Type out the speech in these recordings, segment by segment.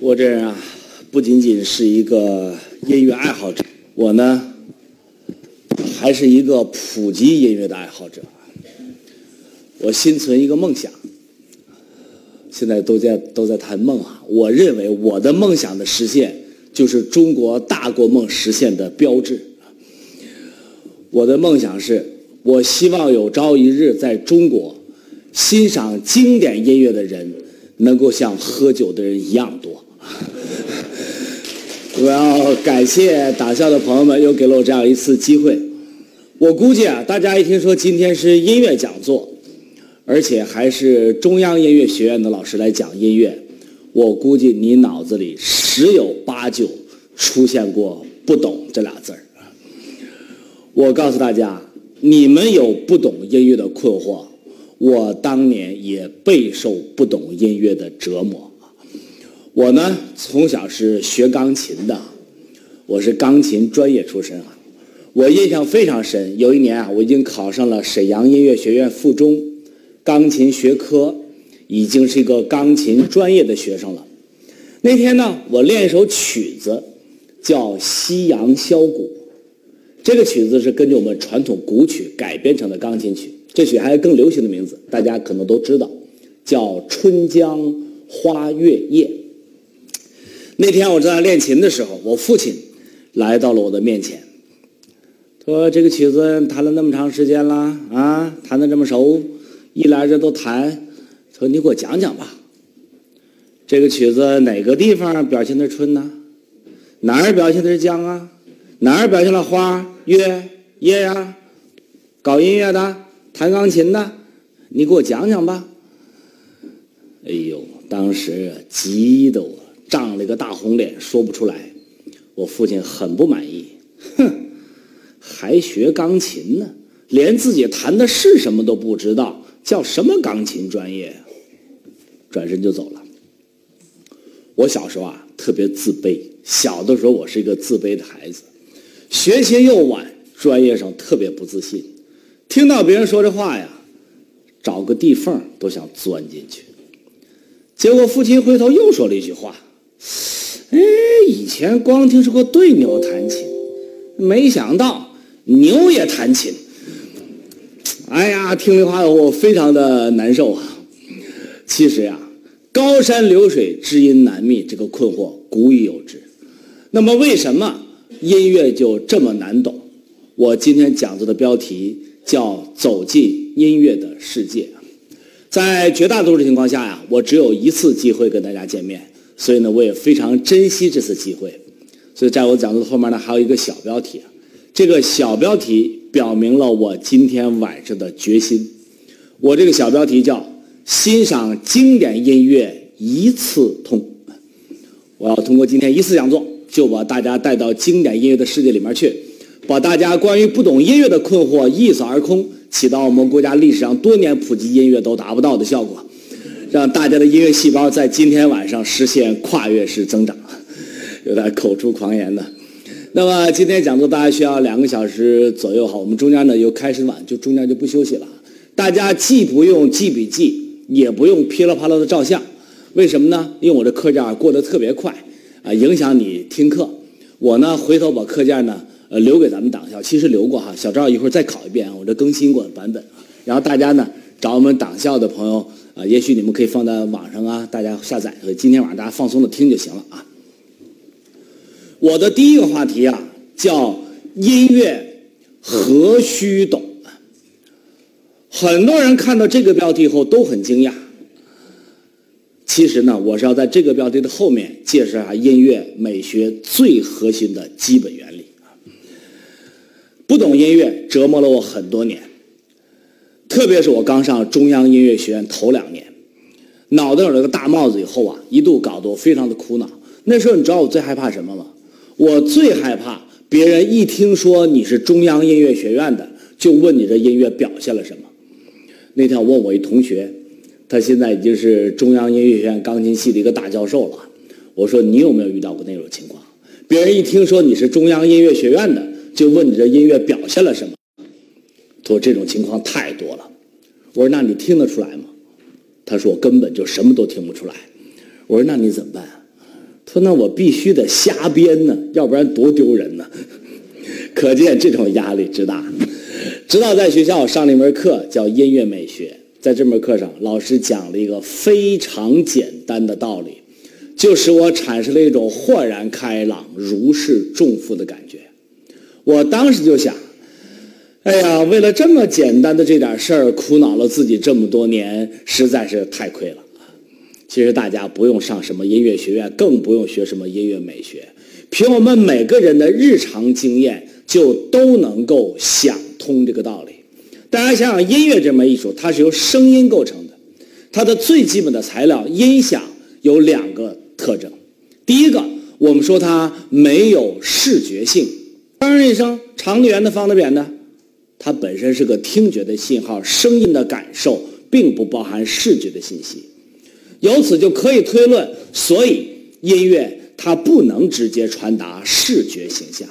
我这人啊，不仅仅是一个音乐爱好者，我呢，还是一个普及音乐的爱好者。我心存一个梦想，现在都在都在谈梦啊。我认为我的梦想的实现，就是中国大国梦实现的标志。我的梦想是，我希望有朝一日在中国，欣赏经典音乐的人，能够像喝酒的人一样多。我要感谢党校的朋友们，又给了我这样一次机会。我估计啊，大家一听说今天是音乐讲座，而且还是中央音乐学院的老师来讲音乐，我估计你脑子里十有八九出现过“不懂”这俩字儿。我告诉大家，你们有不懂音乐的困惑，我当年也备受不懂音乐的折磨。我呢，从小是学钢琴的，我是钢琴专业出身啊。我印象非常深，有一年啊，我已经考上了沈阳音乐学院附中钢琴学科，已经是一个钢琴专业的学生了。那天呢，我练一首曲子，叫《夕阳箫鼓》。这个曲子是根据我们传统古曲改编成的钢琴曲。这曲还有更流行的名字，大家可能都知道，叫《春江花月夜》。那天我正在练琴的时候，我父亲来到了我的面前，说：“这个曲子弹了那么长时间了啊，弹的这么熟，一来这都弹，说你给我讲讲吧。这个曲子哪个地方表现的春呢？哪儿表现的是江啊？哪儿表现了花、月、夜呀？搞音乐的，弹钢琴的，你给我讲讲吧。”哎呦，当时急得我。涨了个大红脸，说不出来。我父亲很不满意，哼，还学钢琴呢，连自己弹的是什么都不知道，叫什么钢琴专业？转身就走了。我小时候啊，特别自卑。小的时候，我是一个自卑的孩子，学习又晚，专业上特别不自信。听到别人说这话呀，找个地缝都想钻进去。结果父亲回头又说了一句话。哎，以前光听说过对牛弹琴，没想到牛也弹琴。哎呀，听这话我非常的难受啊。其实呀，高山流水知音难觅这个困惑古已有之。那么为什么音乐就这么难懂？我今天讲座的标题叫“走进音乐的世界”。在绝大多数情况下呀，我只有一次机会跟大家见面。所以呢，我也非常珍惜这次机会。所以在我讲座的后面呢，还有一个小标题，这个小标题表明了我今天晚上的决心。我这个小标题叫“欣赏经典音乐一次通”。我要通过今天一次讲座，就把大家带到经典音乐的世界里面去，把大家关于不懂音乐的困惑一扫而空，起到我们国家历史上多年普及音乐都达不到的效果。让大家的音乐细胞在今天晚上实现跨越式增长，有点口出狂言的。那么今天讲座大家需要两个小时左右哈，我们中间呢又开始晚，就中间就不休息了。大家既不用记笔记，也不用噼里啪啦的照相，为什么呢？因为我这课件过得特别快啊，影响你听课。我呢回头把课件呢呃留给咱们党校，其实留过哈，小赵一会儿再考一遍，我这更新过的版本。然后大家呢找我们党校的朋友。啊，也许你们可以放在网上啊，大家下载。所以今天晚上大家放松的听就行了啊。我的第一个话题啊，叫音乐何须懂？很多人看到这个标题后都很惊讶。其实呢，我是要在这个标题的后面介绍下音乐美学最核心的基本原理。不懂音乐折磨了我很多年。特别是我刚上中央音乐学院头两年，脑袋有了个大帽子以后啊，一度搞得我非常的苦恼。那时候你知道我最害怕什么吗？我最害怕别人一听说你是中央音乐学院的，就问你这音乐表现了什么。那天我问我一同学，他现在已经是中央音乐学院钢琴系的一个大教授了。我说你有没有遇到过那种情况？别人一听说你是中央音乐学院的，就问你这音乐表现了什么？说这种情况太多了，我说那你听得出来吗？他说我根本就什么都听不出来。我说那你怎么办？他说：“那我必须得瞎编呢，要不然多丢人呢。”可见这种压力之大。直到在学校上了一门课叫音乐美学，在这门课上，老师讲了一个非常简单的道理，就使我产生了一种豁然开朗、如释重负的感觉。我当时就想。哎呀，为了这么简单的这点事儿，苦恼了自己这么多年，实在是太亏了。其实大家不用上什么音乐学院，更不用学什么音乐美学，凭我们每个人的日常经验，就都能够想通这个道理。大家想想，音乐这门艺术，它是由声音构成的，它的最基本的材料音响有两个特征。第一个，我们说它没有视觉性，当然一声长的、圆的、方的、扁的。它本身是个听觉的信号，声音的感受并不包含视觉的信息，由此就可以推论，所以音乐它不能直接传达视觉形象。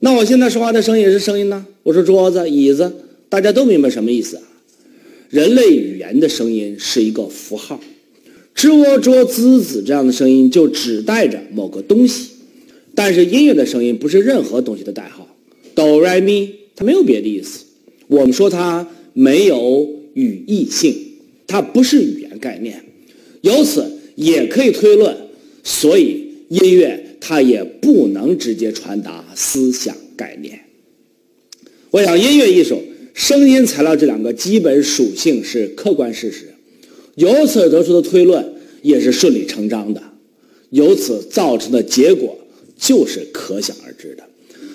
那我现在说话的声音也是声音呢？我说桌子、椅子，大家都明白什么意思啊？人类语言的声音是一个符号，吱窝桌滋子这样的声音就指代着某个东西，但是音乐的声音不是任何东西的代号，哆来咪。它没有别的意思，我们说它没有语义性，它不是语言概念，由此也可以推论，所以音乐它也不能直接传达思想概念。我想音乐艺术声音材料这两个基本属性是客观事实，由此得出的推论也是顺理成章的，由此造成的结果就是可想而知的。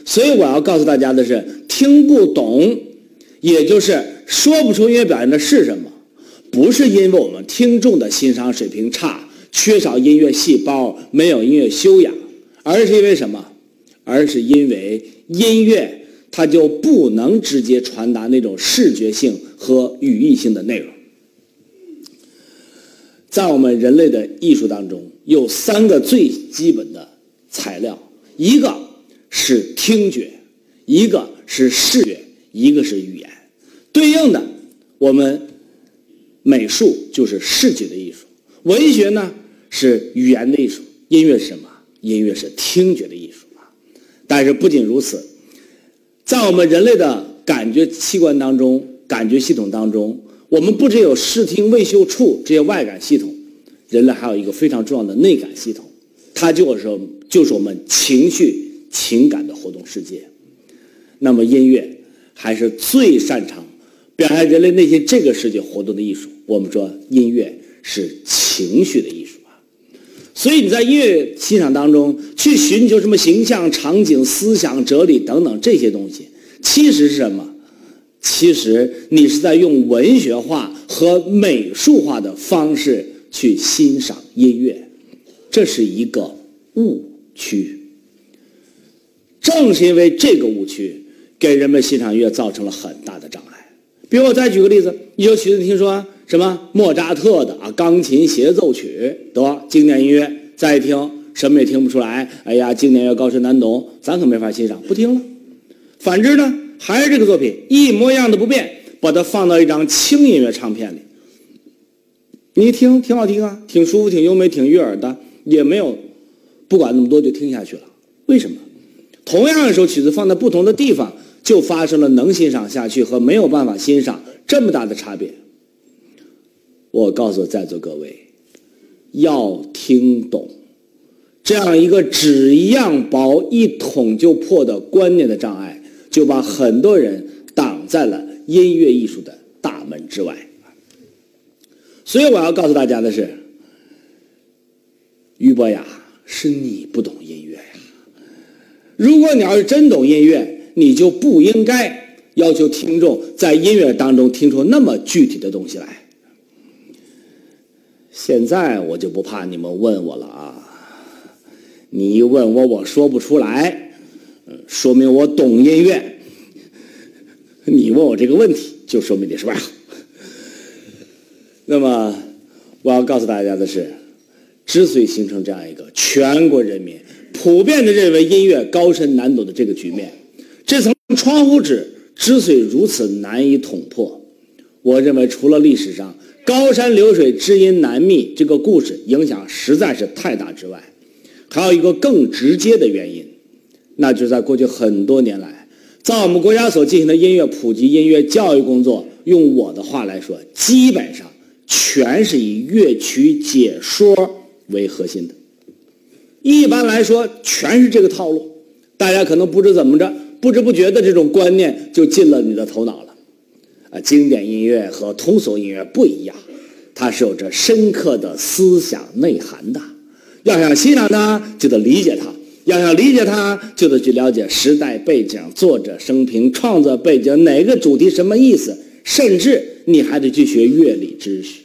所以我要告诉大家的是，听不懂，也就是说不出音乐表现的是什么，不是因为我们听众的欣赏水平差，缺少音乐细胞，没有音乐修养，而是因为什么？而是因为音乐它就不能直接传达那种视觉性和语义性的内容。在我们人类的艺术当中，有三个最基本的材料，一个。是听觉，一个是视觉，一个是语言。对应的，我们美术就是视觉的艺术，文学呢是语言的艺术，音乐是什么？音乐是听觉的艺术啊。但是不仅如此，在我们人类的感觉器官当中，感觉系统当中，我们不只有视听味嗅触这些外感系统，人类还有一个非常重要的内感系统，它就是就是我们情绪。情感的活动世界，那么音乐还是最擅长表现人类内心这个世界活动的艺术。我们说音乐是情绪的艺术啊，所以你在音乐欣赏当中去寻求什么形象、场景、思想、哲理等等这些东西，其实是什么？其实你是在用文学化和美术化的方式去欣赏音乐，这是一个误区。正是因为这个误区，给人们欣赏音乐造成了很大的障碍。比如我再举个例子，你有曲子听说什么莫扎特的啊钢琴协奏曲，得经典音乐，再一听什么也听不出来。哎呀，经典乐高深难懂，咱可没法欣赏，不听了。反之呢，还是这个作品一模一样的不变，把它放到一张轻音乐唱片里，你一听挺好听啊，挺舒服，挺优美，挺悦耳的，也没有不管那么多就听下去了。为什么？同样一首曲子放在不同的地方，就发生了能欣赏下去和没有办法欣赏这么大的差别。我告诉在座各位，要听懂这样一个纸一样薄、一捅就破的观念的障碍，就把很多人挡在了音乐艺术的大门之外。所以我要告诉大家的是，于博雅，是你不懂。如果你要是真懂音乐，你就不应该要求听众在音乐当中听出那么具体的东西来。现在我就不怕你们问我了啊！你一问我，我说不出来，说明我懂音乐。你问我这个问题，就说明你是外行。那么，我要告诉大家的是，之所以形成这样一个全国人民。普遍的认为音乐高深难懂的这个局面，这层窗户纸之所以如此难以捅破，我认为除了历史上高山流水知音难觅这个故事影响实在是太大之外，还有一个更直接的原因，那就在过去很多年来，在我们国家所进行的音乐普及、音乐教育工作，用我的话来说，基本上全是以乐曲解说为核心的。一般来说，全是这个套路。大家可能不知怎么着，不知不觉的这种观念就进了你的头脑了。啊，经典音乐和通俗音乐不一样，它是有着深刻的思想内涵的。要想欣赏它，就得理解它；要想理解它，就得去了解时代背景、作者生平、创作背景、哪个主题什么意思，甚至你还得去学乐理知识。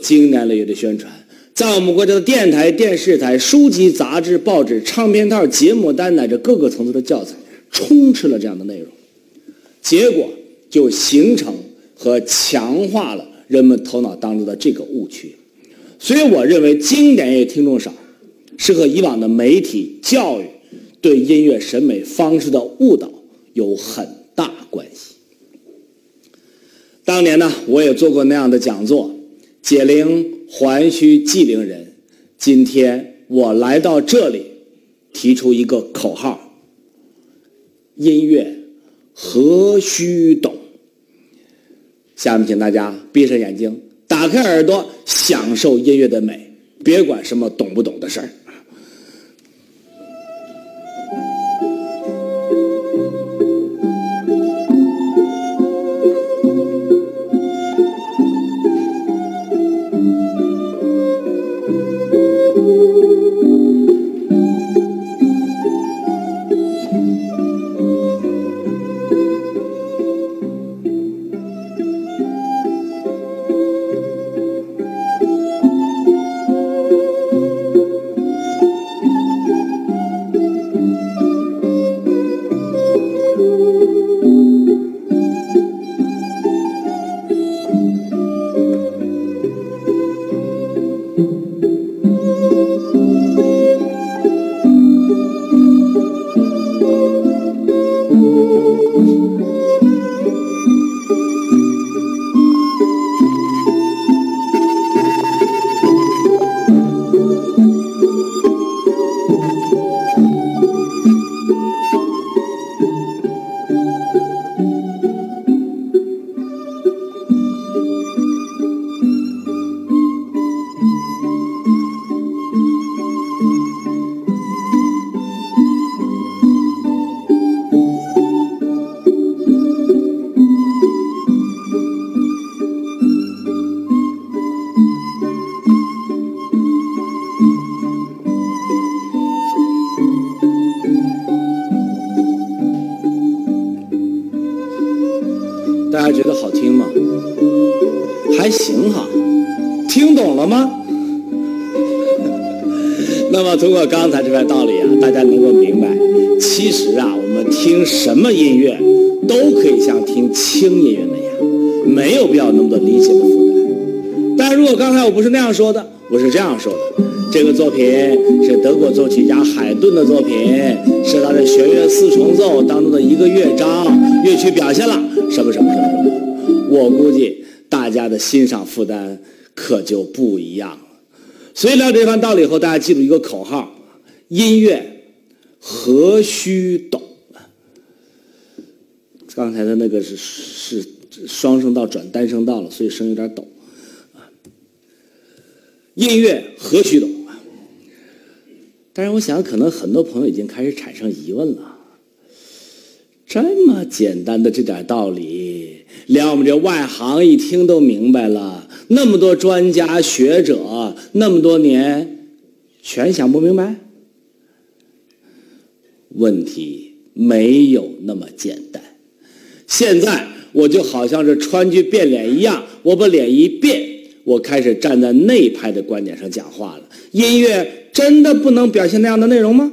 经年累月的宣传，在我们国家的电台、电视台、书籍、杂志、报纸、唱片套、节目单乃至各个层次的教材，充斥了这样的内容，结果。就形成和强化了人们头脑当中的这个误区，所以我认为经典音乐听众少，是和以往的媒体教育对音乐审美方式的误导有很大关系。当年呢，我也做过那样的讲座，解铃还须寄灵人。今天我来到这里，提出一个口号：音乐何须懂？下面，请大家闭上眼睛，打开耳朵，享受音乐的美，别管什么懂不懂的事儿。样说的，我是这样说的：这个作品是德国作曲家海顿的作品，是他的弦乐四重奏当中的一个乐章，乐曲表现了什么什么什么什么，我估计大家的欣赏负担可就不一样了。所以了解这番道理以后，大家记住一个口号：音乐何须懂？刚才的那个是是双声道转单声道了，所以声有点抖。音乐何须懂？但是我想，可能很多朋友已经开始产生疑问了：这么简单的这点道理，连我们这外行一听都明白了。那么多专家学者，那么多年，全想不明白。问题没有那么简单。现在我就好像是川剧变脸一样，我把脸一变，我开始站在内派的观点上讲话了。音乐真的不能表现那样的内容吗？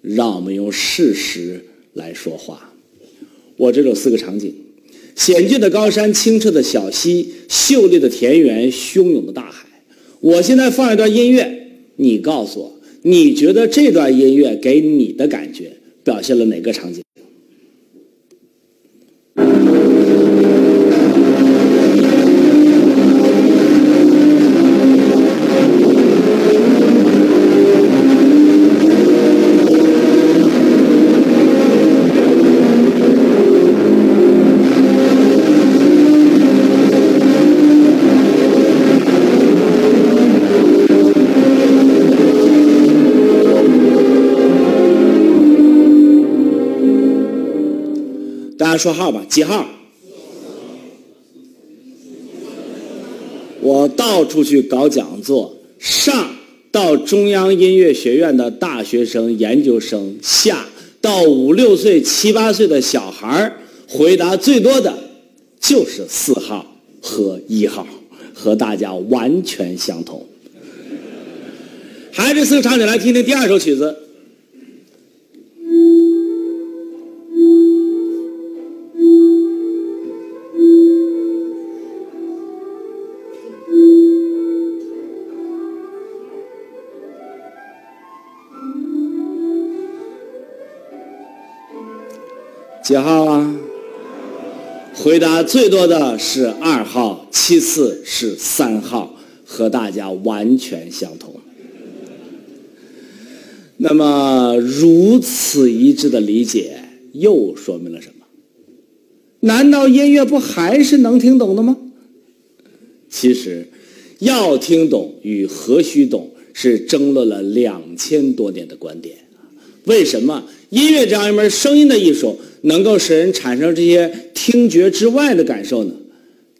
让我们用事实来说话。我这有四个场景。险峻的高山，清澈的小溪，秀丽的田园，汹涌的大海。我现在放一段音乐，你告诉我，你觉得这段音乐给你的感觉表现了哪个场景？家说号吧，几号？我到处去搞讲座，上到中央音乐学院的大学生、研究生，下到五六岁、七八岁的小孩儿，回答最多的就是四号和一号，和大家完全相同。还是四个场景，来听听第二首曲子。几号啊？回答最多的是二号，其次是三号，和大家完全相同。那么如此一致的理解，又说明了什么？难道音乐不还是能听懂的吗？其实，要听懂与何须懂是争论了两千多年的观点。为什么音乐这样一门声音的艺术？能够使人产生这些听觉之外的感受呢？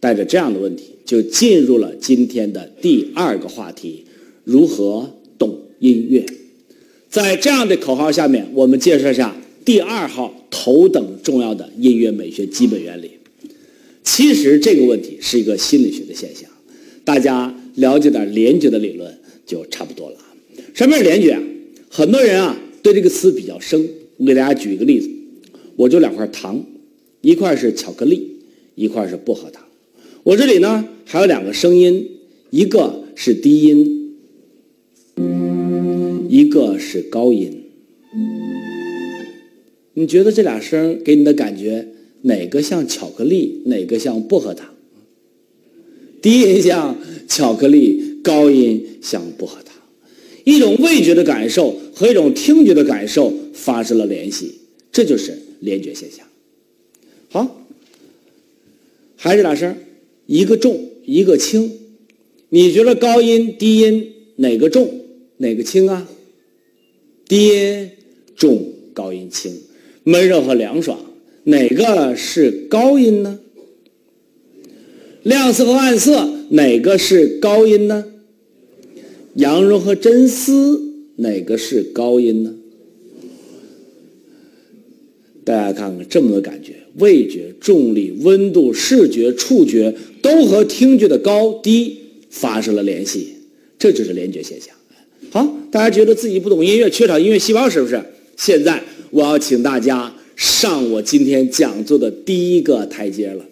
带着这样的问题，就进入了今天的第二个话题：如何懂音乐？在这样的口号下面，我们介绍一下第二号头等重要的音乐美学基本原理。其实这个问题是一个心理学的现象，大家了解点联觉的理论就差不多了。什么是联觉啊？很多人啊对这个词比较生。我给大家举一个例子。我就两块糖，一块是巧克力，一块是薄荷糖。我这里呢还有两个声音，一个是低音，一个是高音。你觉得这俩声给你的感觉哪个像巧克力，哪个像薄荷糖？低音像巧克力，高音像薄荷糖。一种味觉的感受和一种听觉的感受发生了联系，这就是。联觉现象，好，还是俩声，一个重，一个轻，你觉得高音、低音哪个重，哪个轻啊？低音重，高音轻，闷热和凉爽，哪个是高音呢？亮色和暗色哪个是高音呢？羊绒和真丝哪个是高音呢？大家看看这么多感觉，味觉、重力、温度、视觉、触觉都和听觉的高低发生了联系，这就是联觉现象。好，大家觉得自己不懂音乐，缺少音乐细胞是不是？现在我要请大家上我今天讲座的第一个台阶了，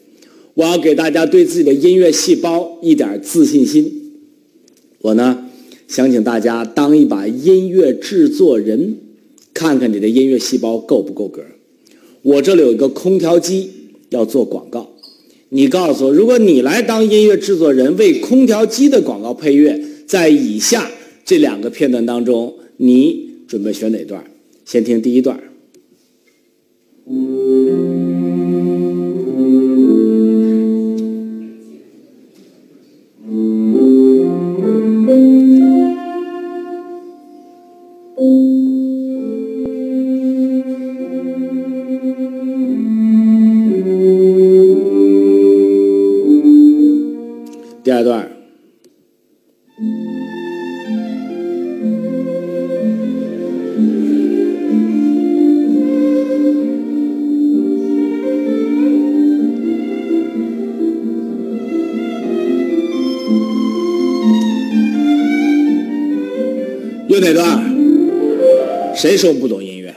我要给大家对自己的音乐细胞一点自信心。我呢，想请大家当一把音乐制作人，看看你的音乐细胞够不够格。我这里有一个空调机要做广告，你告诉我，如果你来当音乐制作人，为空调机的广告配乐，在以下这两个片段当中，你准备选哪段？先听第一段。哪段？谁说不懂音乐？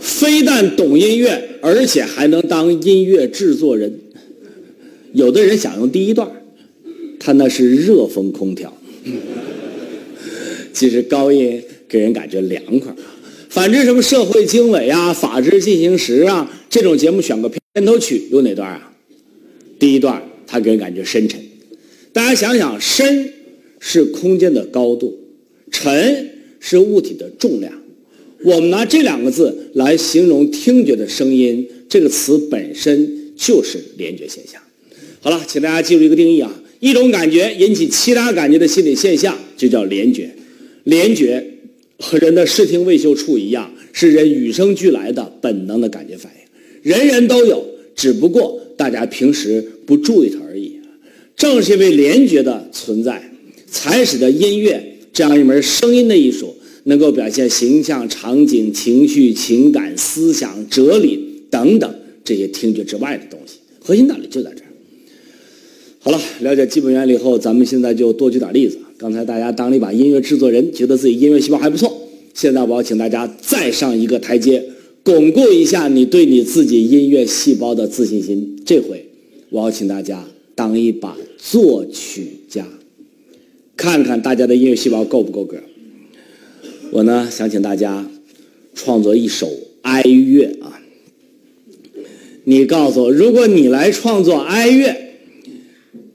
非但懂音乐，而且还能当音乐制作人。有的人想用第一段，他那是热风空调。其实高音给人感觉凉快。反正什么社会经纬啊、法制进行时啊，这种节目选个片头曲有哪段啊？第一段，它给人感觉深沉。大家想想，深是空间的高度。沉是物体的重量，我们拿这两个字来形容听觉的声音，这个词本身就是联觉现象。好了，请大家记住一个定义啊，一种感觉引起其他感觉的心理现象就叫联觉。联觉和人的视听未嗅触一样，是人与生俱来的本能的感觉反应。人人都有，只不过大家平时不注意它而已。正是因为联觉的存在，才使得音乐这样一门声音的艺术，能够表现形象、场景、情绪、情感、思想、哲理等等这些听觉之外的东西。核心道理就在这儿。好了，了解基本原理后，咱们现在就多举点例子。刚才大家当了一把音乐制作人，觉得自己音乐细胞还不错。现在我要请大家再上一个台阶，巩固一下你对你自己音乐细胞的自信心。这回我要请大家当一把作曲家，看看大家的音乐细胞够不够格。我呢想请大家创作一首哀乐啊。你告诉我，如果你来创作哀乐，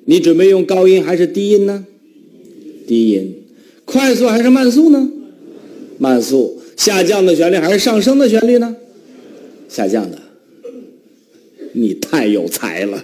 你准备用高音还是低音呢？低音，快速还是慢速呢？慢速，下降的旋律还是上升的旋律呢？下降的。你太有才了。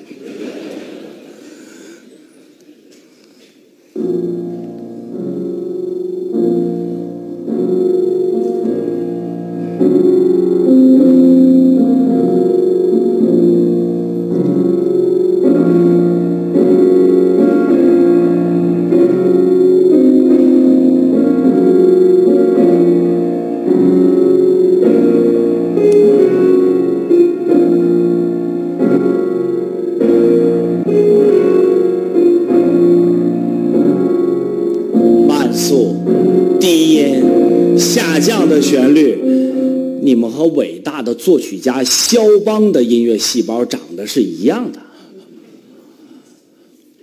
作曲家肖邦的音乐细胞长得是一样的，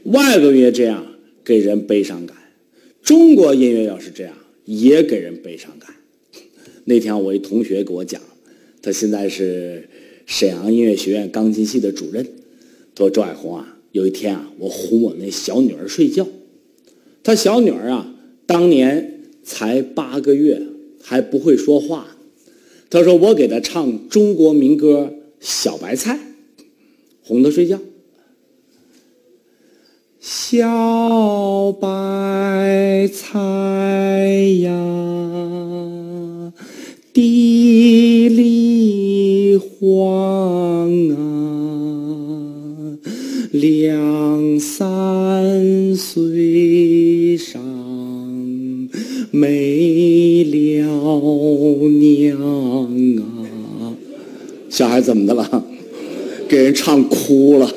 外国音乐这样给人悲伤感，中国音乐要是这样也给人悲伤感。那天我一同学给我讲，他现在是沈阳音乐学院钢琴系的主任，说：“周海红啊，有一天啊，我哄我那小女儿睡觉，他小女儿啊，当年才八个月，还不会说话。”他说：“我给他唱中国民歌《小白菜》，哄他睡觉。小白菜呀，地里黄啊，两三人唱哭了。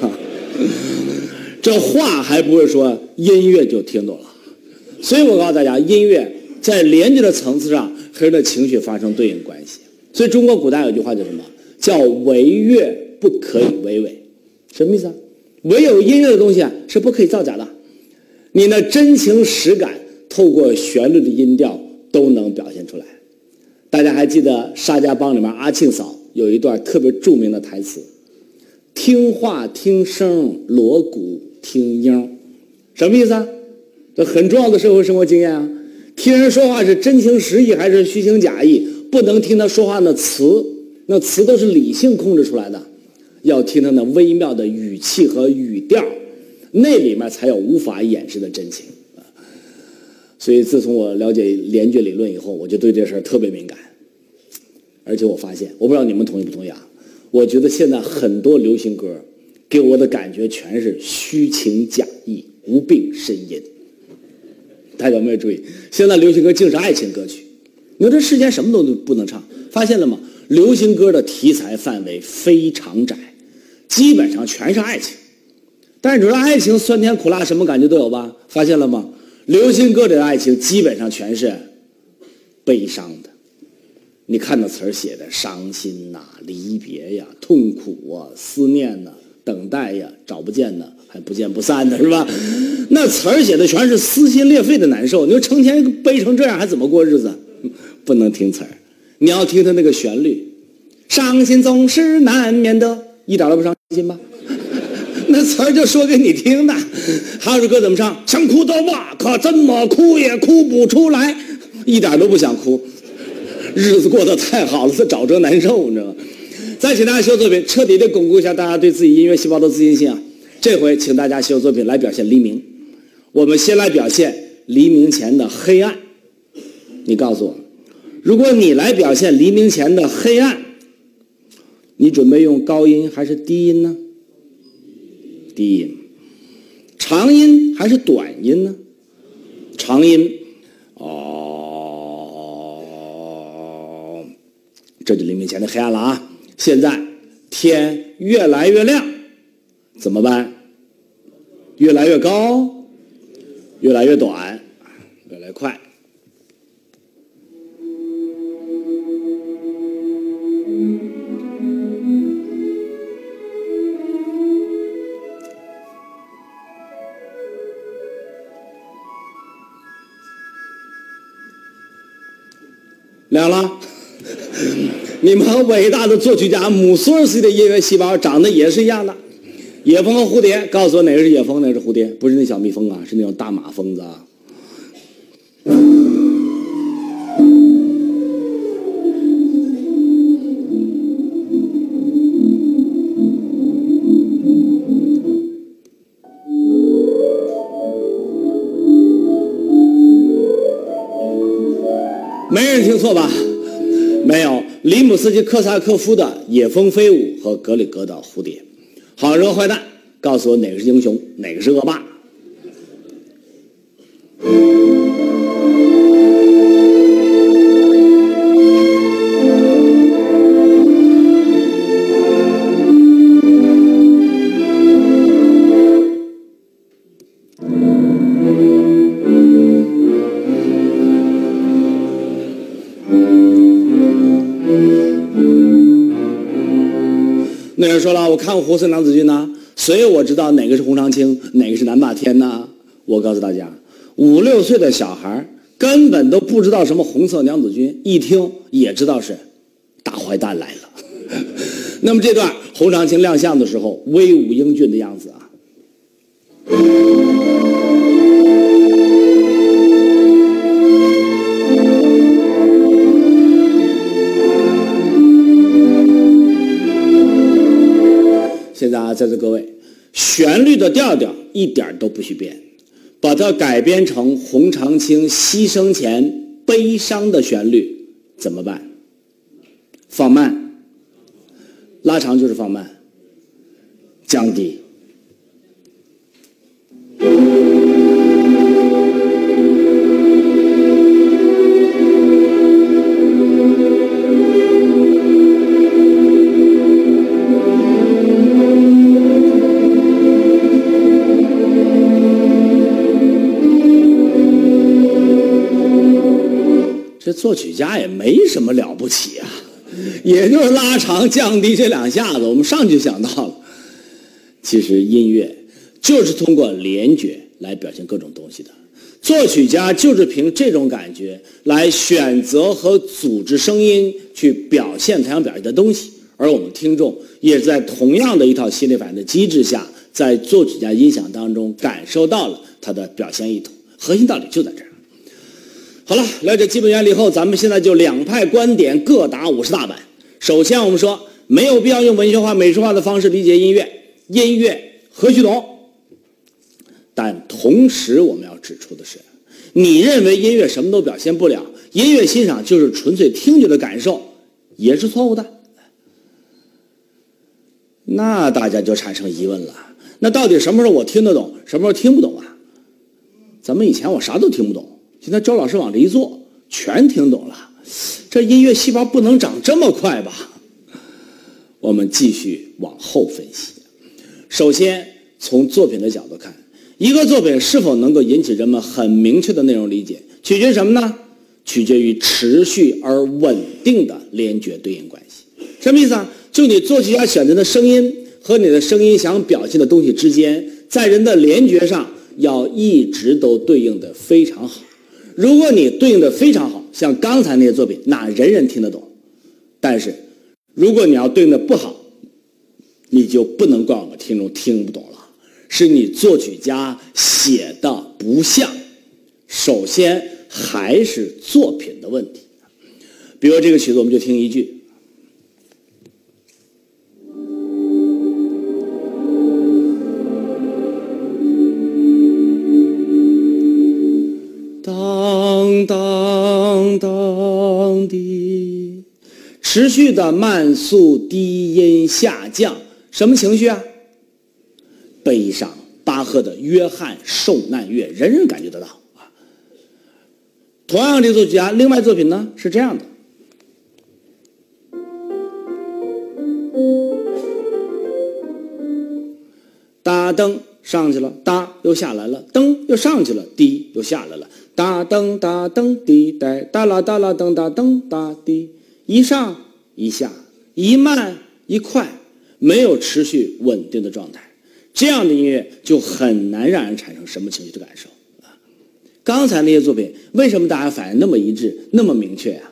这话还不会说，音乐就听懂了。所以我告诉大家，音乐在连接的层次上和人的情绪发生对应关系。所以中国古代有句话叫什么？叫唯乐不可以为伪。什么意思啊？唯有音乐的东西啊是不可以造假的。你那真情实感透过旋律的音调都能表现出来。大家还记得《沙家浜》里面阿庆嫂？有一段特别著名的台词：“听话听声，锣鼓听音什么意思啊？这很重要的社会生活经验啊！听人说话是真情实意还是虚情假意？不能听他说话那词，那词都是理性控制出来的，要听他那微妙的语气和语调，那里面才有无法掩饰的真情啊！所以，自从我了解联觉理论以后，我就对这事儿特别敏感。而且我发现，我不知道你们同意不同意啊？我觉得现在很多流行歌，给我的感觉全是虚情假意、无病呻吟。大家有没有注意？现在流行歌竟是爱情歌曲。你说这世间什么都不能唱，发现了吗？流行歌的题材范围非常窄，基本上全是爱情。但是你说爱情酸甜苦辣什么感觉都有吧？发现了吗？流行歌里的爱情基本上全是悲伤的。你看那词儿写的伤心呐、离别呀、痛苦啊、思念呐、等待呀、找不见呢，还不见不散的是吧？那词儿写的全是撕心裂肺的难受。你说成天悲成这样，还怎么过日子？不能听词儿，你要听他那个旋律。伤心总是难免的，一点都不伤心吧？那词儿就说给你听的。还有这歌怎么唱？想哭的话，可怎么哭也哭不出来，一点都不想哭。日子过得太好了，他找着难受，你知道吗？再请大家修作品，彻底的巩固一下大家对自己音乐细胞的自信心啊！这回请大家修作品来表现黎明。我们先来表现黎明前的黑暗。你告诉我，如果你来表现黎明前的黑暗，你准备用高音还是低音呢？低音。长音还是短音呢？长音。这就黎明前的黑暗了啊！现在天越来越亮，怎么办？越来越高，越来越短，越来越快。亮了，你们伟大的作曲家姆索尔斯基的音乐细胞长得也是一样的。野蜂和蝴蝶，告诉我哪个是野蜂，哪个是蝴蝶？不是那小蜜蜂啊，是那种大马蜂子啊。没人听错吧？没有，里姆斯基克萨科夫的《野蜂飞舞》和格里格的《蝴蝶》。好人和坏蛋，告诉我哪个是英雄，哪个是恶霸？红，《色娘子军》呢，所以我知道哪个是洪长青，哪个是南霸天呢？我告诉大家，五六岁的小孩根本都不知道什么红色娘子军，一听也知道是大坏蛋来了。那么这段洪长青亮相的时候，威武英俊的样子啊。现在啊，在座各位，旋律的调调一点都不许变，把它改编成洪长青牺牲前悲伤的旋律，怎么办？放慢，拉长就是放慢，降低。作曲家也没什么了不起啊，也就是拉长、降低这两下子，我们上去就想到了。其实音乐就是通过联觉来表现各种东西的，作曲家就是凭这种感觉来选择和组织声音去表现他想表现的东西，而我们听众也在同样的一套心理反应的机制下，在作曲家音响当中感受到了他的表现意图，核心道理就在这儿。好了，了解基本原理后，咱们现在就两派观点各打五十大板。首先，我们说没有必要用文学化、美术化的方式理解音乐，音乐何须懂？但同时，我们要指出的是，你认为音乐什么都表现不了，音乐欣赏就是纯粹听觉的感受，也是错误的。那大家就产生疑问了：那到底什么时候我听得懂，什么时候听不懂啊？咱们以前我啥都听不懂。现在周老师往这一坐，全听懂了。这音乐细胞不能长这么快吧？我们继续往后分析。首先，从作品的角度看，一个作品是否能够引起人们很明确的内容理解，取决于什么呢？取决于持续而稳定的联觉对应关系。什么意思啊？就你作曲家选择的声音和你的声音想表现的东西之间，在人的联觉上要一直都对应的非常好。如果你对应的非常好，像刚才那些作品，那人人听得懂。但是，如果你要对应的不好，你就不能怪我们听众听不懂了，是你作曲家写的不像。首先还是作品的问题。比如这个曲子，我们就听一句。当当的，持续的慢速低音下降，什么情绪啊？悲伤。巴赫的《约翰受难乐》，人人感觉得到啊。同样，这作曲家另外作品呢是这样的。哒噔上去了，哒又下来了，噔又上去了，滴又下来了，哒噔哒噔滴哒哒啦哒啦噔哒噔哒滴，一上一下，一慢一快，没有持续稳定的状态，这样的音乐就很难让人产生什么情绪的感受啊。刚才那些作品为什么大家反应那么一致、那么明确呀？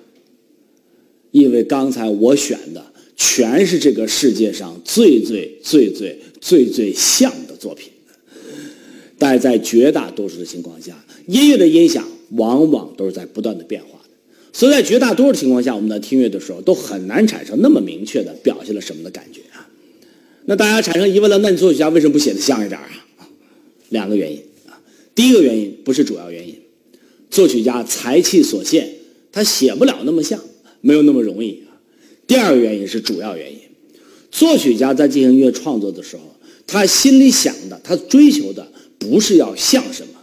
因为刚才我选的。全是这个世界上最最最最最最像的作品，但在绝大多数的情况下，音乐的音响往往都是在不断的变化的，所以在绝大多数情况下，我们在听乐的时候都很难产生那么明确的表现了什么的感觉啊。那大家产生疑问了，那你作曲家为什么不写的像一点啊？两个原因啊，第一个原因不是主要原因，作曲家才气所限，他写不了那么像，没有那么容易啊。第二个原因是主要原因，作曲家在进行音乐创作的时候，他心里想的，他追求的不是要像什么，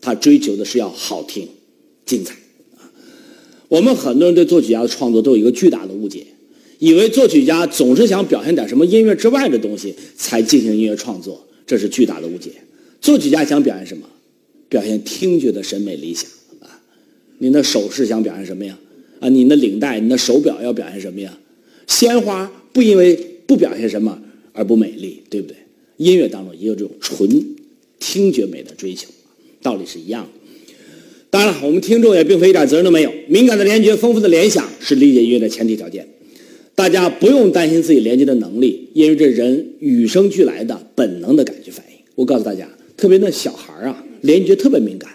他追求的是要好听、精彩。啊，我们很多人对作曲家的创作都有一个巨大的误解，以为作曲家总是想表现点什么音乐之外的东西才进行音乐创作，这是巨大的误解。作曲家想表现什么？表现听觉的审美理想啊！您的手势想表现什么呀？啊，你的领带、你的手表要表现什么呀？鲜花不因为不表现什么而不美丽，对不对？音乐当中也有这种纯听觉美的追求，道理是一样的。当然了，我们听众也并非一点责任都没有。敏感的联觉、丰富的联想是理解音乐的前提条件。大家不用担心自己连接的能力，因为这人与生俱来的本能的感觉反应。我告诉大家，特别那小孩啊，联觉特别敏感。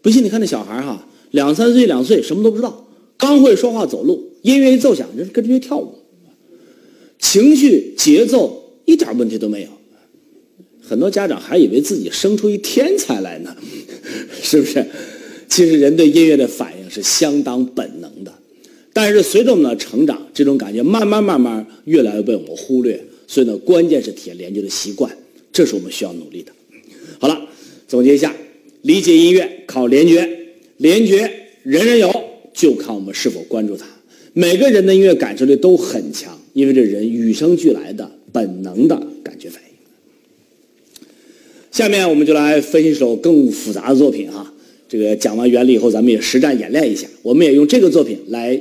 不信你看那小孩哈，两三岁、两岁什么都不知道。刚会说话走路，音乐一奏响，人跟着乐跳舞，情绪节奏一点问题都没有。很多家长还以为自己生出一天才来呢，是不是？其实人对音乐的反应是相当本能的，但是随着我们的成长，这种感觉慢慢慢慢越来越被我们忽略。所以呢，关键是体验连接的习惯，这是我们需要努力的。好了，总结一下，理解音乐靠联觉，联觉人人有。就看我们是否关注它。每个人的音乐感受力都很强，因为这人与生俱来的本能的感觉反应。下面我们就来分析一首更复杂的作品哈。这个讲完原理以后，咱们也实战演练一下。我们也用这个作品来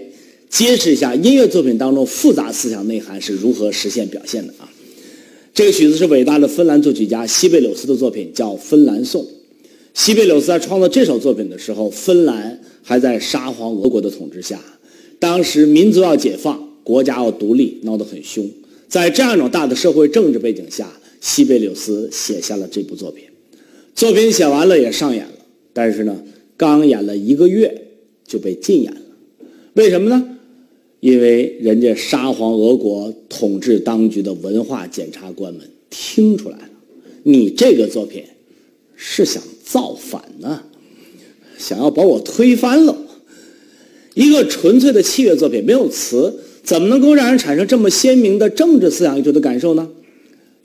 揭示一下音乐作品当中复杂思想内涵是如何实现表现的啊。这个曲子是伟大的芬兰作曲家西贝柳斯的作品，叫《芬兰颂》。西贝柳斯在创作这首作品的时候，芬兰。还在沙皇俄国的统治下，当时民族要解放，国家要独立，闹得很凶。在这样一种大的社会政治背景下，西贝柳斯写下了这部作品。作品写完了也上演了，但是呢，刚演了一个月就被禁演了。为什么呢？因为人家沙皇俄国统治当局的文化检察官们听出来了，你这个作品是想造反呢。想要把我推翻了，一个纯粹的器乐作品没有词，怎么能够让人产生这么鲜明的政治思想意图的感受呢？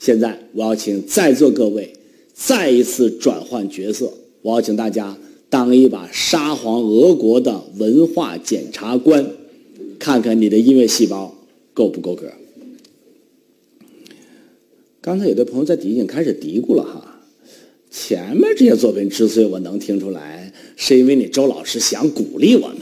现在我要请在座各位再一次转换角色，我要请大家当一把沙皇俄国的文化检察官，看看你的音乐细胞够不够格。刚才有的朋友在底下已经开始嘀咕了哈。前面这些作品之所以我能听出来，是因为你周老师想鼓励我们，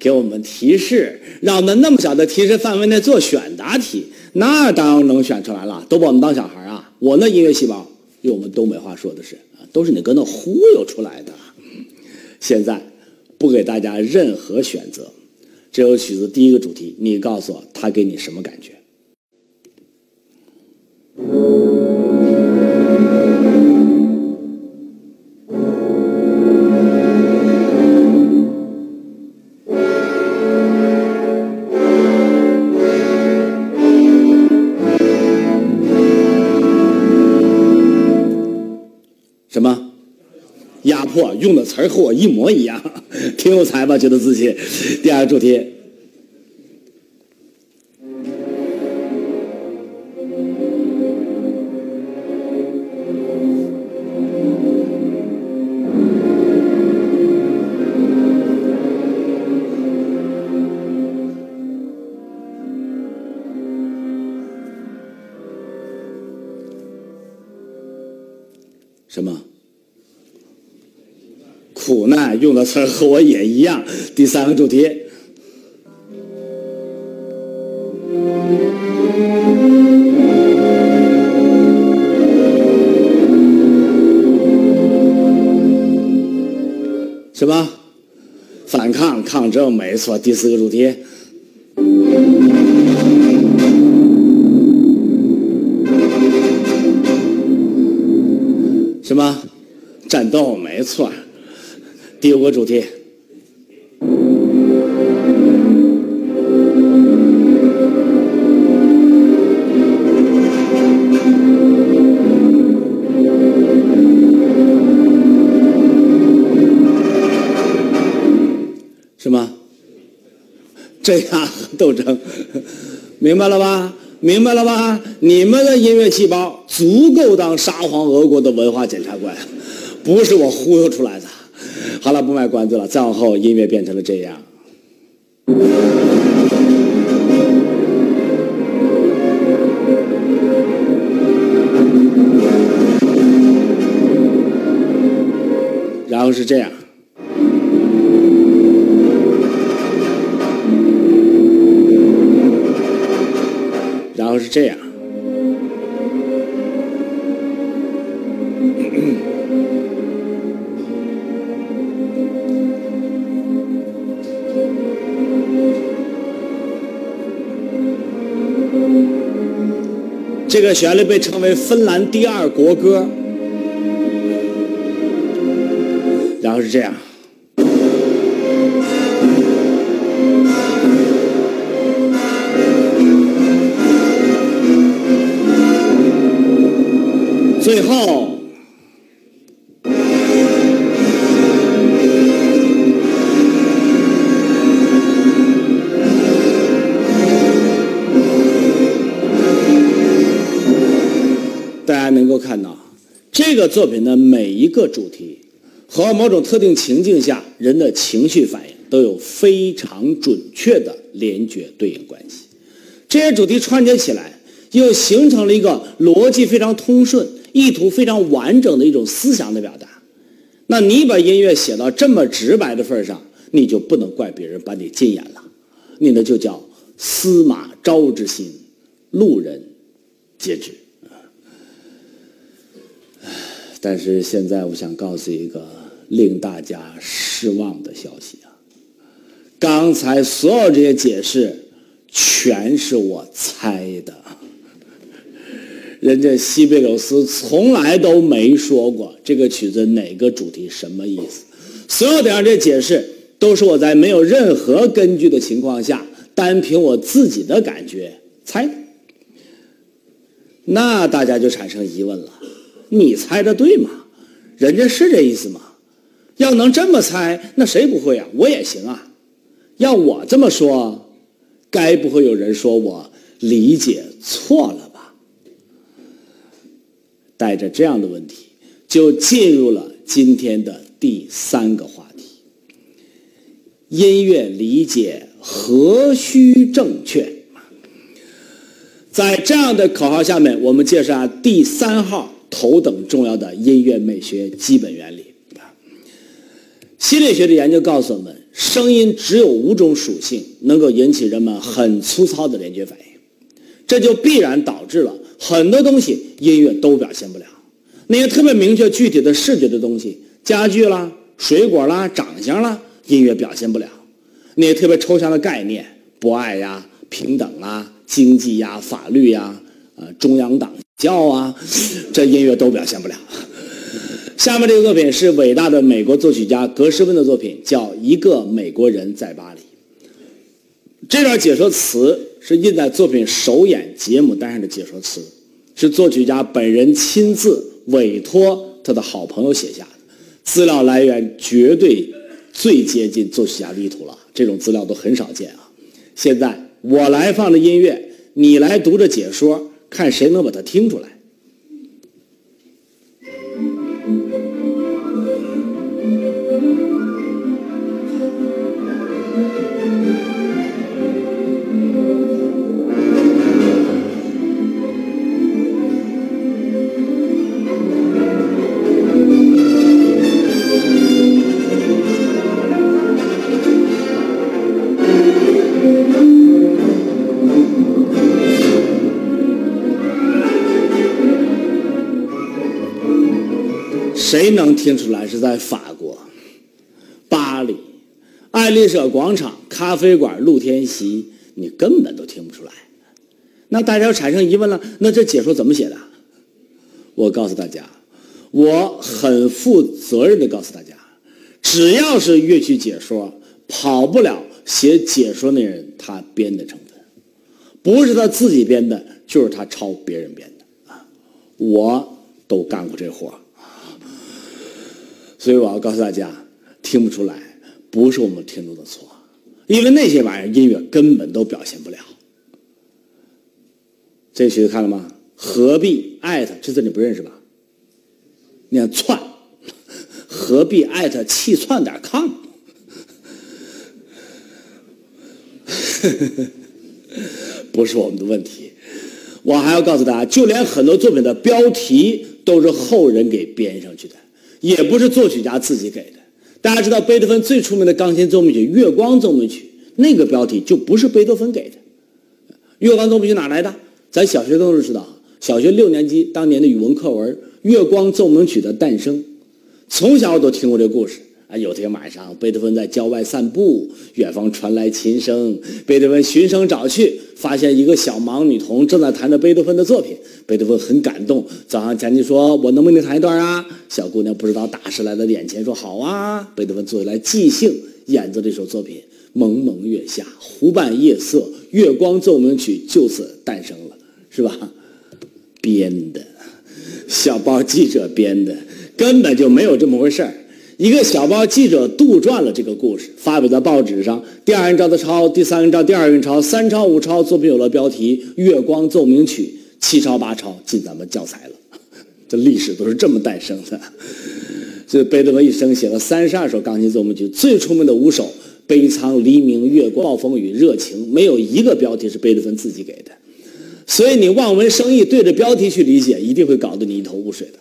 给我们提示，让我们那么小的提示范围内做选答题，那当然能选出来了。都把我们当小孩啊！我那音乐细胞，用我们东北话说的是，都是你搁那忽悠出来的。现在不给大家任何选择，这首曲子第一个主题，你告诉我，它给你什么感觉？什么压迫用的词儿和我一模一样，挺有才吧？觉得自己。第二个主题，用的词和我也一样。第三个主题，什么？反抗、抗争，没错。第四个主题。什么？战斗，没错。第五个主题。是吗？这样斗争，明白了吧？明白了吧？你们的音乐细胞足够当沙皇俄国的文化检察官，不是我忽悠出来的。好了，不卖关子了，再往后音乐变成了这样。然后是这样。然后是这样。这个旋律被称为芬兰第二国歌。然后是这样。最后，作品的每一个主题和某种特定情境下人的情绪反应都有非常准确的联觉对应关系。这些主题串接起来，又形成了一个逻辑非常通顺、意图非常完整的一种思想的表达。那你把音乐写到这么直白的份上，你就不能怪别人把你禁言了。你那就叫司马昭之心，路人皆知。但是现在我想告诉一个令大家失望的消息啊！刚才所有这些解释全是我猜的，人家西贝柳斯从来都没说过这个曲子哪个主题什么意思，所有的这解释都是我在没有任何根据的情况下，单凭我自己的感觉猜。那大家就产生疑问了。你猜的对吗？人家是这意思吗？要能这么猜，那谁不会啊？我也行啊。要我这么说，该不会有人说我理解错了吧？带着这样的问题，就进入了今天的第三个话题：音乐理解何须正确？在这样的口号下面，我们介绍第三号。头等重要的音乐美学基本原理。心理学的研究告诉我们，声音只有五种属性能够引起人们很粗糙的联觉反应，这就必然导致了很多东西音乐都表现不了。那些特别明确具体的视觉的东西，家具啦、水果啦、长相啦，音乐表现不了。那些特别抽象的概念，博爱呀、平等啊、经济呀、法律呀、呃中央党。叫啊，这音乐都表现不了。下面这个作品是伟大的美国作曲家格什温的作品，叫《一个美国人在巴黎》。这段解说词是印在作品首演节目单上的解说词，是作曲家本人亲自委托他的好朋友写下的。资料来源绝对最接近作曲家的意图了，这种资料都很少见啊。现在我来放的音乐，你来读着解说。看谁能把它听出来。能听出来是在法国、巴黎、爱丽舍广场、咖啡馆、露天席？你根本都听不出来。那大家要产生疑问了，那这解说怎么写的？我告诉大家，我很负责任的告诉大家，只要是乐曲解说，跑不了写解说那人他编的成分，不是他自己编的，就是他抄别人编的啊！我都干过这活所以我要告诉大家，听不出来不是我们听众的错，因为那些玩意儿音乐根本都表现不了。这曲子看了吗？何必艾特这字你不认识吧？念窜，何必艾特气窜点 com？不是我们的问题。我还要告诉大家，就连很多作品的标题都是后人给编上去的。也不是作曲家自己给的。大家知道贝多芬最出名的钢琴奏鸣曲《月光奏鸣曲》，那个标题就不是贝多芬给的。《月光奏鸣曲》哪来的？咱小学都知道，小学六年级当年的语文课文《月光奏鸣曲的诞生》，从小我都听过这故事。啊，有天晚上，贝多芬在郊外散步，远方传来琴声。贝多芬循声找去，发现一个小盲女童正在弹着贝多芬的作品。贝多芬很感动，早上前去说：“我能不能弹一段啊？”小姑娘不知道大师来到眼前，说：“好啊。”贝多芬坐下来即兴演奏这首作品。蒙蒙月下，湖畔夜色，月光奏鸣曲就此诞生了，是吧？编的，小报记者编的，根本就没有这么回事儿。一个小报记者杜撰了这个故事，发表在报纸上。第二人照的抄，第三人照，第二人抄，三抄五抄，作品有了标题《月光奏鸣曲》，七抄八抄进咱们教材了。这历史都是这么诞生的。所以贝多芬一生写了三十二首钢琴奏鸣曲，最出名的五首《悲苍黎明月光暴风雨热情》，没有一个标题是贝多芬自己给的。所以你望文生义，对着标题去理解，一定会搞得你一头雾水的。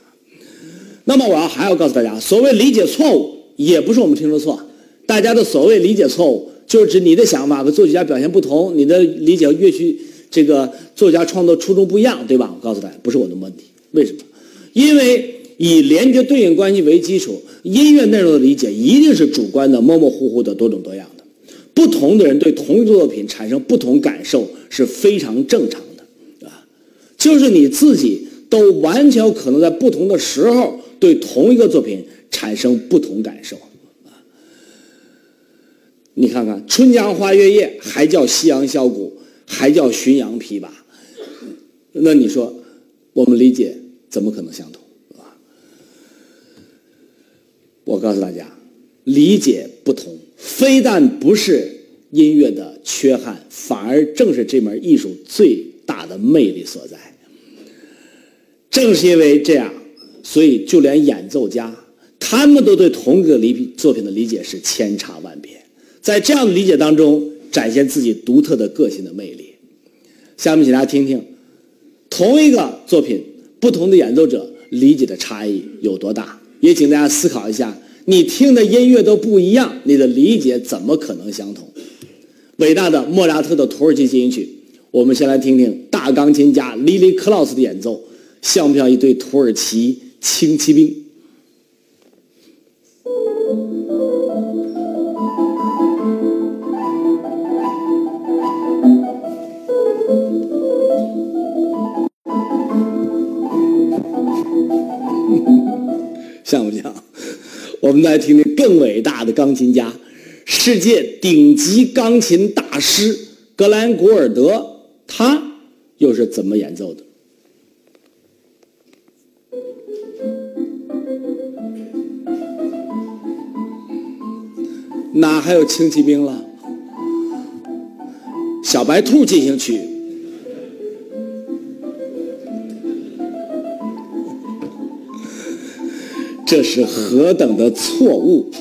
那么我要还要告诉大家，所谓理解错误，也不是我们听说错。大家的所谓理解错误，就是指你的想法和作曲家表现不同，你的理解乐曲这个作家创作初衷不一样，对吧？我告诉大家，不是我的问题。为什么？因为以连接对应关系为基础，音乐内容的理解一定是主观的、模模糊糊的、多种多样的。不同的人对同一作品产生不同感受是非常正常的，啊，就是你自己都完全可能在不同的时候。对同一个作品产生不同感受，啊，你看看《春江花月夜》还叫夕阳箫鼓，还叫浔阳琵琶，那你说我们理解怎么可能相同？啊？我告诉大家，理解不同，非但不是音乐的缺憾，反而正是这门艺术最大的魅力所在。正是因为这样。所以，就连演奏家，他们都对同一个理作品的理解是千差万别，在这样的理解当中，展现自己独特的个性的魅力。下面，请大家听听，同一个作品，不同的演奏者理解的差异有多大？也请大家思考一下，你听的音乐都不一样，你的理解怎么可能相同？伟大的莫扎特的土耳其进行曲，我们先来听听大钢琴家利利克劳斯的演奏，像不像一对土耳其？轻骑兵，我们来听听更伟大的钢琴家，世界顶级钢琴大师格兰古尔德，他又是怎么演奏的？哪还有轻骑兵了？小白兔进行曲，这是何等的错误！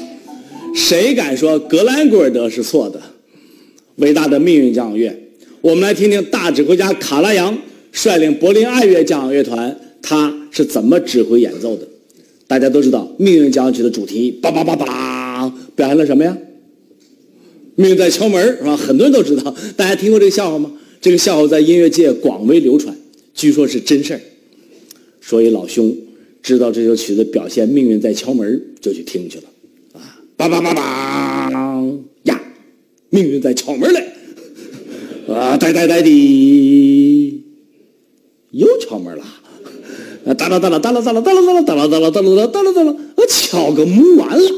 谁敢说格兰古尔德是错的？伟大的命运交响乐，我们来听听大指挥家卡拉扬率领柏林爱乐交响乐团，他是怎么指挥演奏的？大家都知道，命运交响曲的主题，叭叭叭叭。表现了什么呀？命运在敲门是吧？很多人都知道。大家听过这个笑话吗？这个笑话在音乐界广为流传，据说是真事儿。所以老兄知道这首曲子表现命运在敲门，就去听去了。啊，梆梆梆梆呀，命运在敲门嘞！啊，呆呆呆的，又敲门了。啊，哒啦哒啦哒啦哒啦哒啦哒啦哒啦哒啦哒啦哒啦哒啦，我敲个木完了。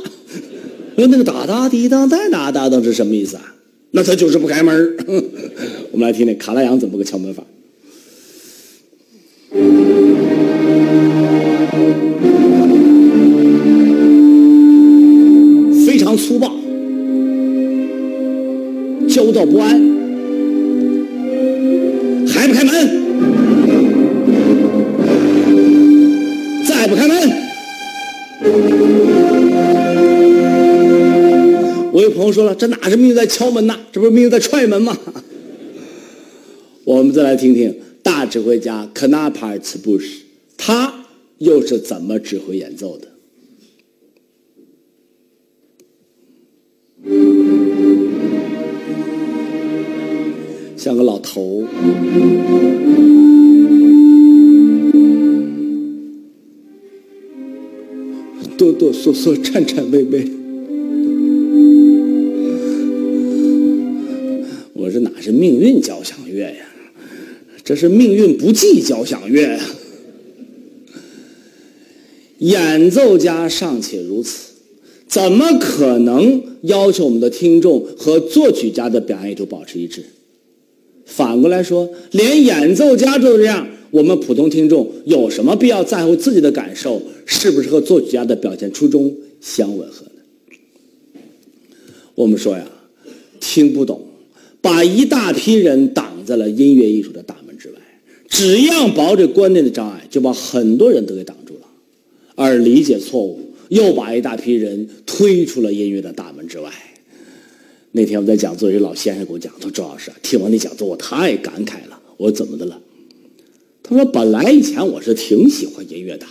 那那个哒哒滴当哒哒哒当是什么意思啊？那他就是不开门。我们来听听卡拉扬怎么个敲门法。粗暴，焦躁不安，还不开门？再不开门？我有朋友说了，这哪是命运在敲门呐？这不是命运在踹门吗？我们再来听听大指挥家 Knappers Bush，他又是怎么指挥演奏的？像个老头哆哆嗦嗦，颤颤巍巍。我这哪是命运交响乐呀？这是命运不济交响乐呀！演奏家尚且如此，怎么可能要求我们的听众和作曲家的表演意图保持一致？反过来说，连演奏家都这样，我们普通听众有什么必要在乎自己的感受是不是和作曲家的表现初衷相吻合呢？我们说呀，听不懂，把一大批人挡在了音乐艺术的大门之外；只要保着观念的障碍，就把很多人都给挡住了；而理解错误，又把一大批人推出了音乐的大门之外。那天我在讲座，一老先生给我讲，他说：“周老师，听完你讲座，我太感慨了。”我说：“怎么的了？”他说：“本来以前我是挺喜欢音乐的，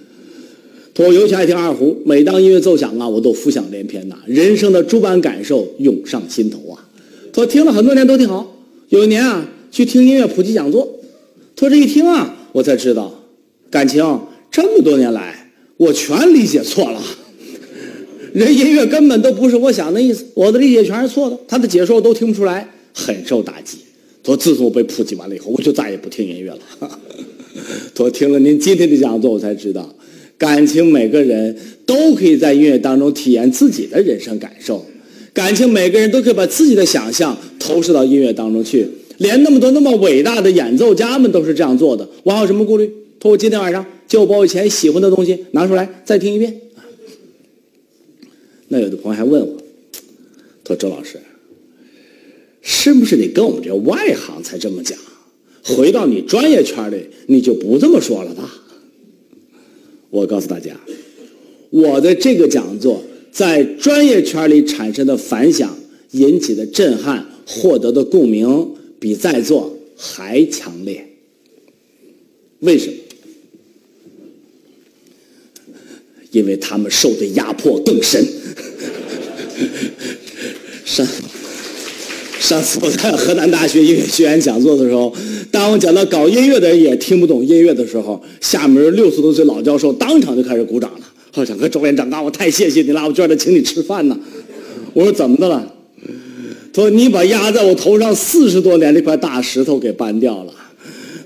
他说尤其爱听二胡，每当音乐奏响啊，我都浮想联翩呐，人生的诸般感受涌上心头啊。”他说：“听了很多年都挺好。有一年啊，去听音乐普及讲座，他说这一听啊，我才知道，感情这么多年来，我全理解错了。”人音乐根本都不是我想的意思，我的理解全是错的，他的解说我都听不出来，很受打击。说：“自从我被普及完了以后，我就再也不听音乐了。”他说：“听了您今天的讲座，我才知道，感情每个人都可以在音乐当中体验自己的人生感受，感情每个人都可以把自己的想象投射到音乐当中去，连那么多那么伟大的演奏家们都是这样做的，我还有什么顾虑？他说：“我今天晚上就把我以前喜欢的东西拿出来再听一遍。”那有的朋友还问我，说：“周老师，是不是你跟我们这外行才这么讲？回到你专业圈里，你就不这么说了吧？”我告诉大家，我的这个讲座在专业圈里产生的反响、引起的震撼、获得的共鸣，比在座还强烈。为什么？因为他们受的压迫更深。上上次我在河南大学音乐学院讲座的时候，当我讲到搞音乐的人也听不懂音乐的时候，下面六十多岁老教授当场就开始鼓掌了。我想和周院长啊，我太谢谢你了，我居然请你吃饭呢。我说怎么的了？他说你把压在我头上四十多年那块大石头给搬掉了。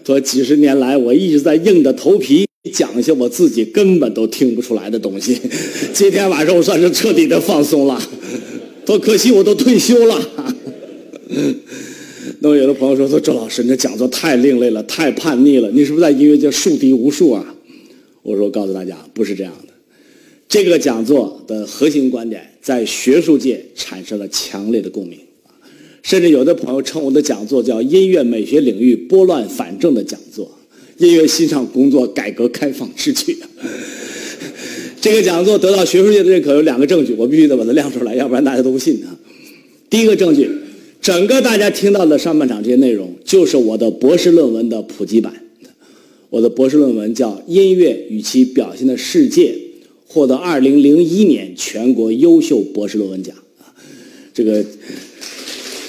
他说几十年来我一直在硬着头皮。讲一些我自己根本都听不出来的东西。今天晚上我算是彻底的放松了，多可惜我都退休了。那么有的朋友说：“说周老师，你这讲座太另类了，太叛逆了，你是不是在音乐界树敌无数啊？”我说：“告诉大家，不是这样的。这个讲座的核心观点在学术界产生了强烈的共鸣，甚至有的朋友称我的讲座叫音乐美学领域拨乱反正的讲座。”音乐欣赏工作改革开放之举，这个讲座得到学术界的认可有两个证据，我必须得把它亮出来，要不然大家都不信啊。第一个证据，整个大家听到的上半场这些内容，就是我的博士论文的普及版。我的博士论文叫《音乐与其表现的世界》，获得2001年全国优秀博士论文奖。这个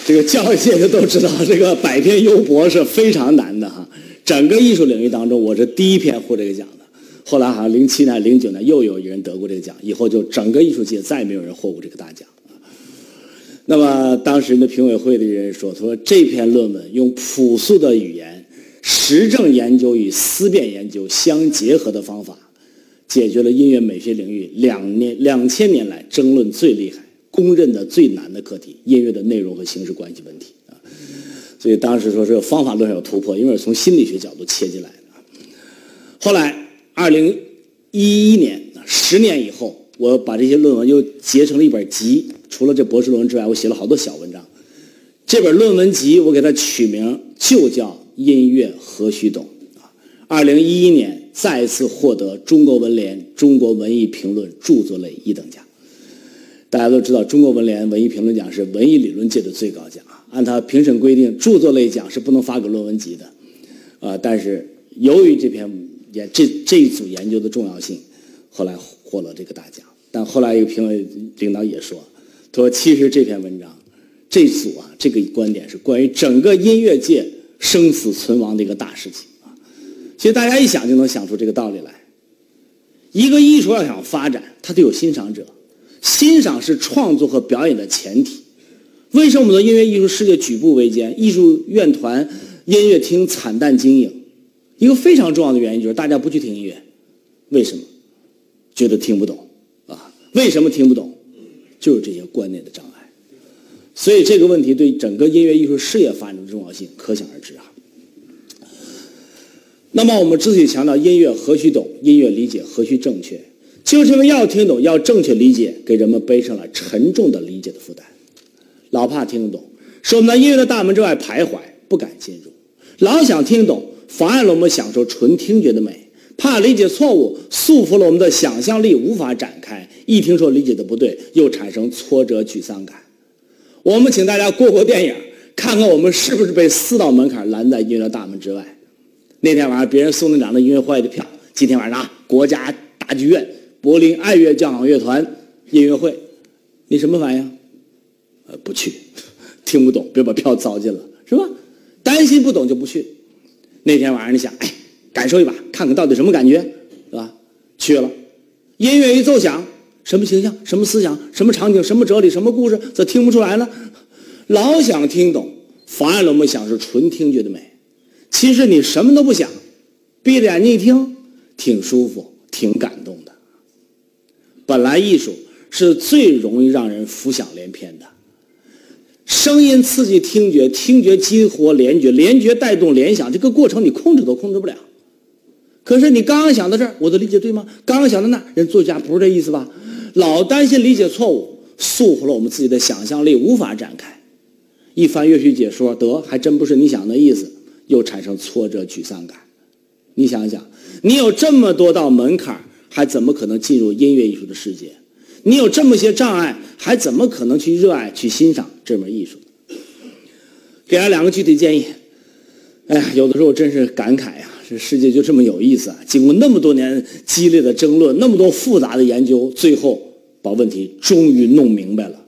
这个教育界的都知道，这个百篇优博是非常难的哈。整个艺术领域当中，我是第一篇获这个奖的，后来好像零七年、零九年又有一人得过这个奖，以后就整个艺术界再也没有人获过这个大奖。那么当时的评委会的人说：“他说这篇论文用朴素的语言、实证研究与思辨研究相结合的方法，解决了音乐美学领域两年两千年来争论最厉害、公认的最难的课题——音乐的内容和形式关系问题！所以当时说这个方法论上有突破，因为是从心理学角度切进来的。后来二零一一年，十年以后，我把这些论文又结成了一本集。”除了这博士论文之外，我写了好多小文章。这本论文集我给它取名就叫《音乐何须懂》啊。二零一一年再次获得中国文联中国文艺评论著作类一等奖。大家都知道，中国文联文艺评论奖是文艺理论界的最高奖啊。按它评审规定，著作类奖是不能发给论文集的啊。但是由于这篇研这这一组研究的重要性，后来获了这个大奖。但后来一个评委领导也说。他说：“其实这篇文章，这组啊，这个观点是关于整个音乐界生死存亡的一个大事情啊。其实大家一想就能想出这个道理来。一个艺术要想发展，它得有欣赏者，欣赏是创作和表演的前提。为什么我们的音乐艺术世界举步维艰，艺术院团、音乐厅惨淡经营？一个非常重要的原因就是大家不去听音乐。为什么？觉得听不懂啊？为什么听不懂？”就是这些观念的障碍，所以这个问题对整个音乐艺术事业发展的重要性可想而知啊。那么我们之所以强调音乐何须懂，音乐理解何须正确，就是因为要听懂，要正确理解，给人们背上了沉重的理解的负担。老怕听得懂，使我们在音乐的大门之外徘徊，不敢进入；老想听懂，妨碍了我们享受纯听觉的美。怕理解错误，束缚了我们的想象力，无法展开。一听说理解的不对，又产生挫折、沮丧感。我们请大家过过电影，看看我们是不是被四道门槛拦在音乐的大门之外。那天晚上，别人送那两张音乐会的票，今天晚上啊国家大剧院柏林爱乐交响乐团音乐会，你什么反应？呃，不去，听不懂，别把票糟践了，是吧？担心不懂就不去。那天晚上，你想，哎。感受一把，看看到底什么感觉，是吧？去了，音乐一奏响，什么形象、什么思想、什么场景、什么哲理、什么故事，则听不出来呢？老想听懂，妨碍了我们享受纯听觉的美。其实你什么都不想，闭着眼睛一听，挺舒服，挺感动的。本来艺术是最容易让人浮想联翩的，声音刺激听觉，听觉激活联觉，联觉带动联想，这个过程你控制都控制不了。可是你刚刚想到这儿，我的理解对吗？刚刚想到那儿，人作家不是这意思吧？老担心理解错误，束缚了我们自己的想象力，无法展开。一翻乐曲解说，得还真不是你想的意思，又产生挫折、沮丧感。你想想，你有这么多道门槛，还怎么可能进入音乐艺术的世界？你有这么些障碍，还怎么可能去热爱、去欣赏这门艺术？给他两个具体建议。哎呀，有的时候真是感慨呀。这世界就这么有意思啊！经过那么多年激烈的争论，那么多复杂的研究，最后把问题终于弄明白了，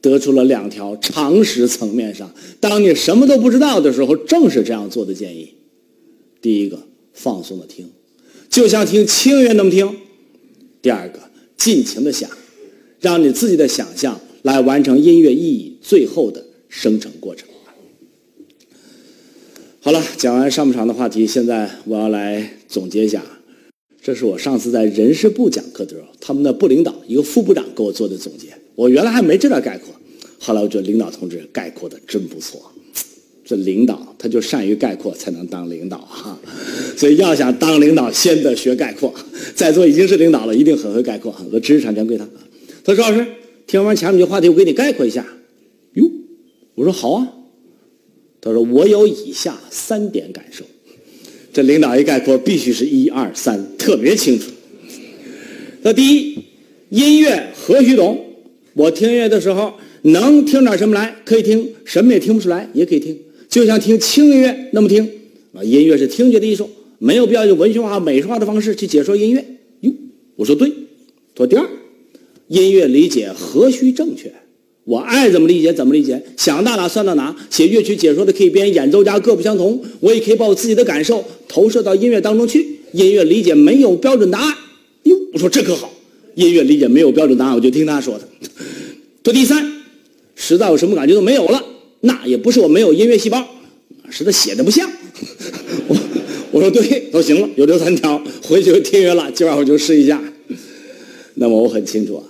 得出了两条常识层面上，当你什么都不知道的时候，正是这样做的建议。第一个，放松的听，就像听轻音乐那么听；第二个，尽情的想，让你自己的想象来完成音乐意义最后的生成过程。好了，讲完上半场的话题，现在我要来总结一下。这是我上次在人事部讲课的时候，他们的部领导一个副部长给我做的总结。我原来还没这段概括，后来我觉得领导同志概括的真不错。这领导他就善于概括，才能当领导哈。所以要想当领导，先得学概括。在座已经是领导了，一定很会概括。我知识产权归他。他说：“老师，听完前面这话题，我给你概括一下。”哟，我说好啊。他说：“我有以下三点感受，这领导一概括，必须是一二三，特别清楚。那第一，音乐何须懂？我听音乐的时候，能听点什么来？可以听，什么也听不出来，也可以听，就像听轻音乐那么听。啊，音乐是听觉的艺术，没有必要用文学化、美术化的方式去解说音乐。哟，我说对。他说第二，音乐理解何须正确？我爱怎么理解怎么理解，想到哪算到哪。写乐曲解说的可以编演奏家各不相同，我也可以把我自己的感受投射到音乐当中去。音乐理解没有标准答案。哟，我说这可好，音乐理解没有标准答案，我就听他说的。这 第三，实在有什么感觉都没有了，那也不是我没有音乐细胞，是他写的不像。我我说对，都行了，有这三条，回去就听约了，今晚我就试一下。那么我很清楚啊。